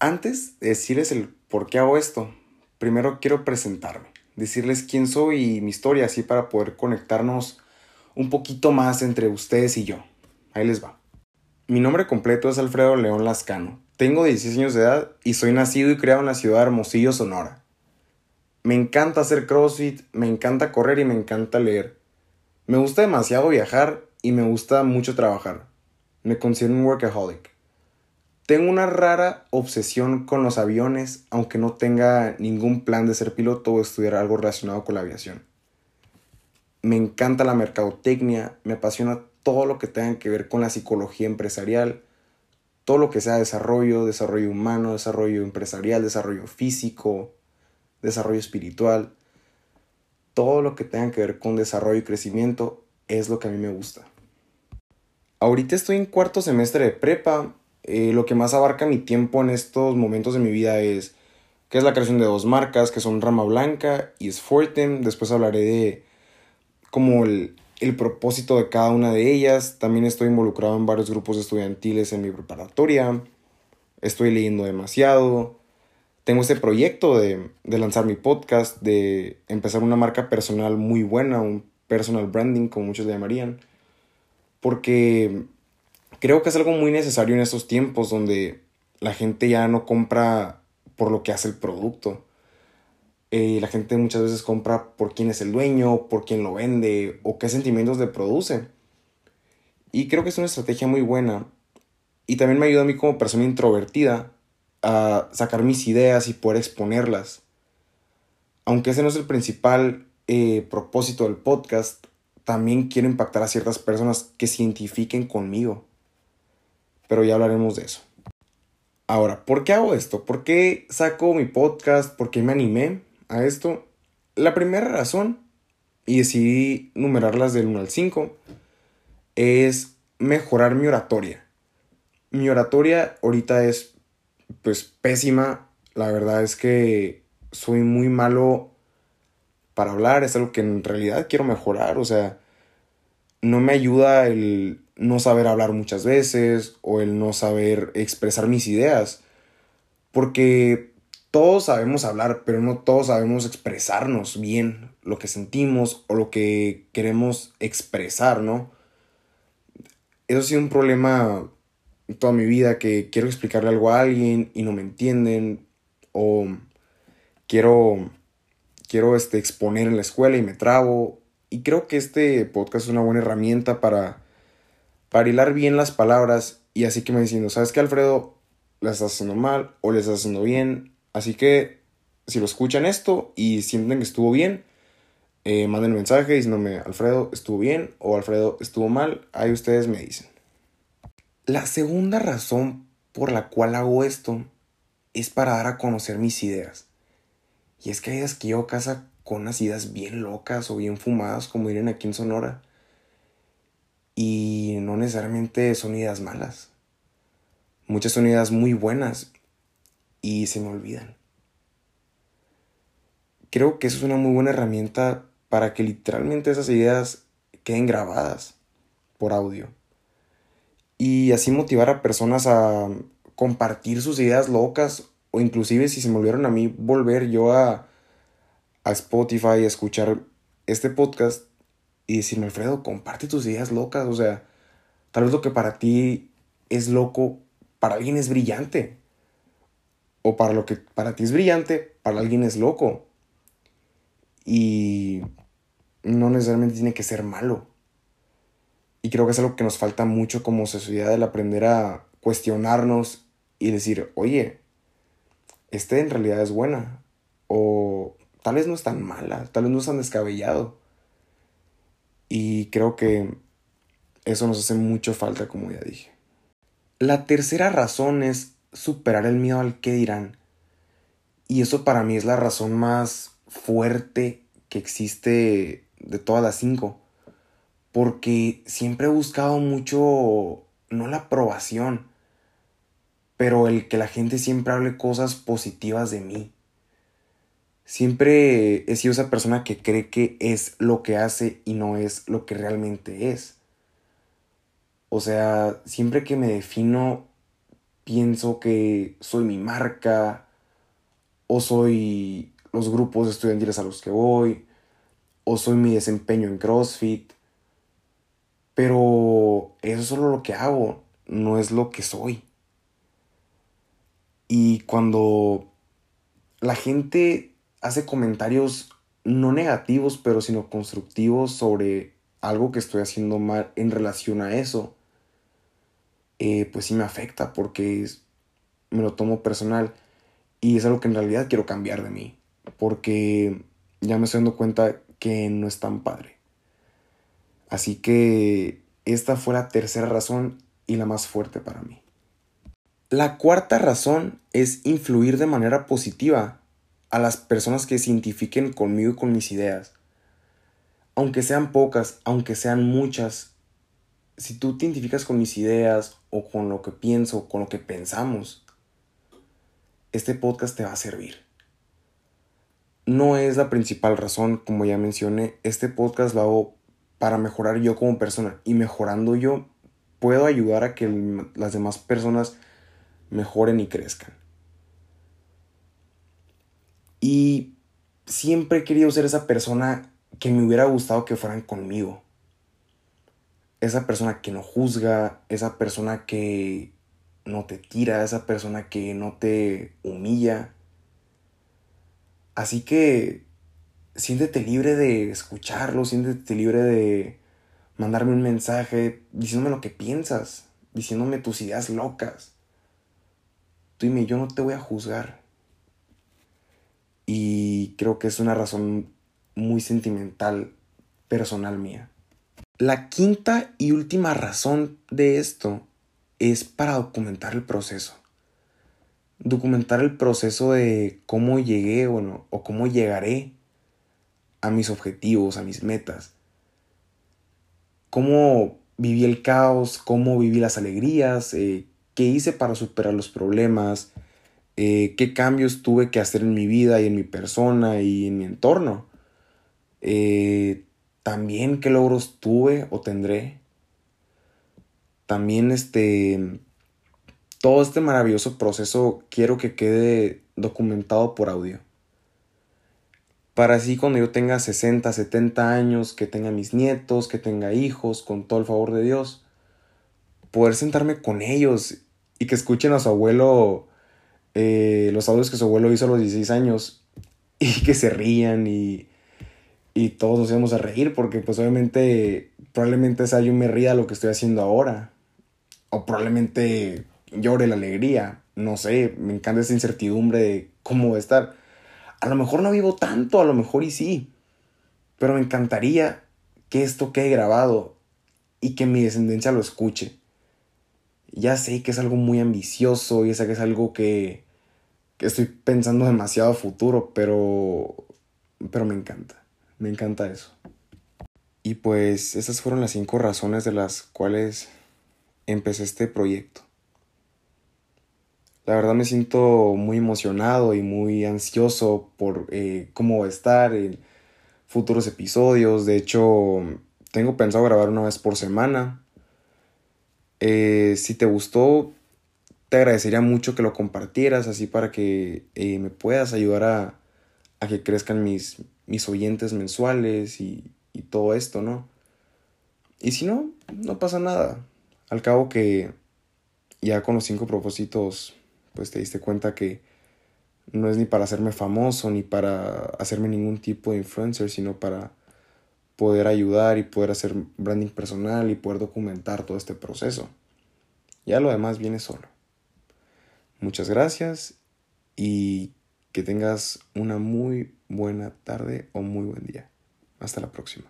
Antes de decirles el por qué hago esto, primero quiero presentarme, decirles quién soy y mi historia, así para poder conectarnos un poquito más entre ustedes y yo. Ahí les va. Mi nombre completo es Alfredo León Lascano. Tengo 16 años de edad y soy nacido y criado en la ciudad de Hermosillo, Sonora. Me encanta hacer CrossFit, me encanta correr y me encanta leer. Me gusta demasiado viajar y me gusta mucho trabajar. Me considero un workaholic. Tengo una rara obsesión con los aviones, aunque no tenga ningún plan de ser piloto o estudiar algo relacionado con la aviación. Me encanta la mercadotecnia, me apasiona todo lo que tenga que ver con la psicología empresarial, todo lo que sea desarrollo, desarrollo humano, desarrollo empresarial, desarrollo físico, desarrollo espiritual, todo lo que tenga que ver con desarrollo y crecimiento es lo que a mí me gusta. Ahorita estoy en cuarto semestre de prepa eh, lo que más abarca mi tiempo en estos momentos de mi vida es que es la creación de dos marcas que son Rama Blanca y Sfortem. Después hablaré de como el, el propósito de cada una de ellas. También estoy involucrado en varios grupos estudiantiles en mi preparatoria. Estoy leyendo demasiado. Tengo este proyecto de, de lanzar mi podcast, de empezar una marca personal muy buena, un personal branding, como muchos le llamarían. Porque creo que es algo muy necesario en estos tiempos donde la gente ya no compra por lo que hace el producto. Eh, la gente muchas veces compra por quién es el dueño, por quién lo vende o qué sentimientos le produce. Y creo que es una estrategia muy buena. Y también me ayuda a mí como persona introvertida a sacar mis ideas y poder exponerlas. Aunque ese no es el principal eh, propósito del podcast, también quiero impactar a ciertas personas que se identifiquen conmigo pero ya hablaremos de eso. Ahora, ¿por qué hago esto? ¿Por qué saco mi podcast? ¿Por qué me animé a esto? La primera razón, y decidí numerarlas del 1 al 5, es mejorar mi oratoria. Mi oratoria ahorita es pues pésima. La verdad es que soy muy malo para hablar. Es algo que en realidad quiero mejorar. O sea, no me ayuda el no saber hablar muchas veces o el no saber expresar mis ideas. Porque todos sabemos hablar, pero no todos sabemos expresarnos bien lo que sentimos o lo que queremos expresar, ¿no? Eso ha sido un problema toda mi vida, que quiero explicarle algo a alguien y no me entienden, o quiero, quiero este, exponer en la escuela y me trabo. Y creo que este podcast es una buena herramienta para para hilar bien las palabras y así que me diciendo, ¿sabes qué, Alfredo? ¿La estás haciendo mal o le estás haciendo bien? Así que si lo escuchan esto y sienten que estuvo bien, eh, manden un mensaje diciéndome, Alfredo, estuvo bien o Alfredo, estuvo mal. Ahí ustedes me dicen. La segunda razón por la cual hago esto es para dar a conocer mis ideas. Y es que hay días que yo casa con unas ideas bien locas o bien fumadas, como dirían aquí en Sonora y no necesariamente son ideas malas. Muchas son ideas muy buenas y se me olvidan. Creo que eso es una muy buena herramienta para que literalmente esas ideas queden grabadas por audio. Y así motivar a personas a compartir sus ideas locas o inclusive si se me olvidaron a mí volver yo a, a Spotify a escuchar este podcast y decirme, Alfredo, comparte tus ideas locas. O sea, tal vez lo que para ti es loco, para alguien es brillante. O para lo que para ti es brillante, para alguien es loco. Y no necesariamente tiene que ser malo. Y creo que es algo que nos falta mucho como sociedad, el aprender a cuestionarnos y decir, oye, este en realidad es buena. O tal vez no es tan mala, tal vez no es tan descabellado. Y creo que eso nos hace mucho falta, como ya dije. La tercera razón es superar el miedo al que dirán. Y eso para mí es la razón más fuerte que existe de todas las cinco. Porque siempre he buscado mucho, no la aprobación, pero el que la gente siempre hable cosas positivas de mí. Siempre he sido esa persona que cree que es lo que hace y no es lo que realmente es. O sea, siempre que me defino, pienso que soy mi marca o soy los grupos estudiantiles a los que voy o soy mi desempeño en CrossFit. Pero eso es solo lo que hago, no es lo que soy. Y cuando la gente hace comentarios no negativos, pero sino constructivos sobre algo que estoy haciendo mal en relación a eso, eh, pues sí me afecta porque me lo tomo personal y es algo que en realidad quiero cambiar de mí, porque ya me estoy dando cuenta que no es tan padre. Así que esta fue la tercera razón y la más fuerte para mí. La cuarta razón es influir de manera positiva a las personas que se identifiquen conmigo y con mis ideas. Aunque sean pocas, aunque sean muchas, si tú te identificas con mis ideas o con lo que pienso, con lo que pensamos, este podcast te va a servir. No es la principal razón, como ya mencioné, este podcast lo hago para mejorar yo como persona y mejorando yo puedo ayudar a que las demás personas mejoren y crezcan. Y siempre he querido ser esa persona que me hubiera gustado que fueran conmigo. Esa persona que no juzga, esa persona que no te tira, esa persona que no te humilla. Así que siéntete libre de escucharlo, siéntete libre de mandarme un mensaje diciéndome lo que piensas, diciéndome tus ideas locas. Tú dime, yo no te voy a juzgar. Creo que es una razón muy sentimental, personal mía. La quinta y última razón de esto es para documentar el proceso. Documentar el proceso de cómo llegué bueno, o cómo llegaré a mis objetivos, a mis metas. Cómo viví el caos, cómo viví las alegrías, eh, qué hice para superar los problemas, eh, qué cambios tuve que hacer en mi vida y en mi persona y en mi entorno. Eh, también qué logros tuve o tendré. También este, todo este maravilloso proceso quiero que quede documentado por audio. Para así cuando yo tenga 60, 70 años, que tenga mis nietos, que tenga hijos, con todo el favor de Dios, poder sentarme con ellos y que escuchen a su abuelo eh, los audios que su abuelo hizo a los 16 años y que se rían y, y todos nos íbamos a reír porque pues obviamente probablemente esa yo me ría lo que estoy haciendo ahora o probablemente llore la alegría, no sé, me encanta esa incertidumbre de cómo va a estar. A lo mejor no vivo tanto, a lo mejor y sí, pero me encantaría que esto quede grabado y que mi descendencia lo escuche. Ya sé que es algo muy ambicioso, ya sé que es algo que, que estoy pensando demasiado futuro, pero, pero me encanta, me encanta eso. Y pues esas fueron las cinco razones de las cuales empecé este proyecto. La verdad me siento muy emocionado y muy ansioso por eh, cómo va a estar en futuros episodios. De hecho, tengo pensado grabar una vez por semana. Eh, si te gustó, te agradecería mucho que lo compartieras así para que eh, me puedas ayudar a, a, que crezcan mis, mis oyentes mensuales y, y todo esto, ¿no? Y si no, no pasa nada. Al cabo que ya con los cinco propósitos pues te diste cuenta que no es ni para hacerme famoso ni para hacerme ningún tipo de influencer, sino para poder ayudar y poder hacer branding personal y poder documentar todo este proceso. Ya lo demás viene solo. Muchas gracias y que tengas una muy buena tarde o muy buen día. Hasta la próxima.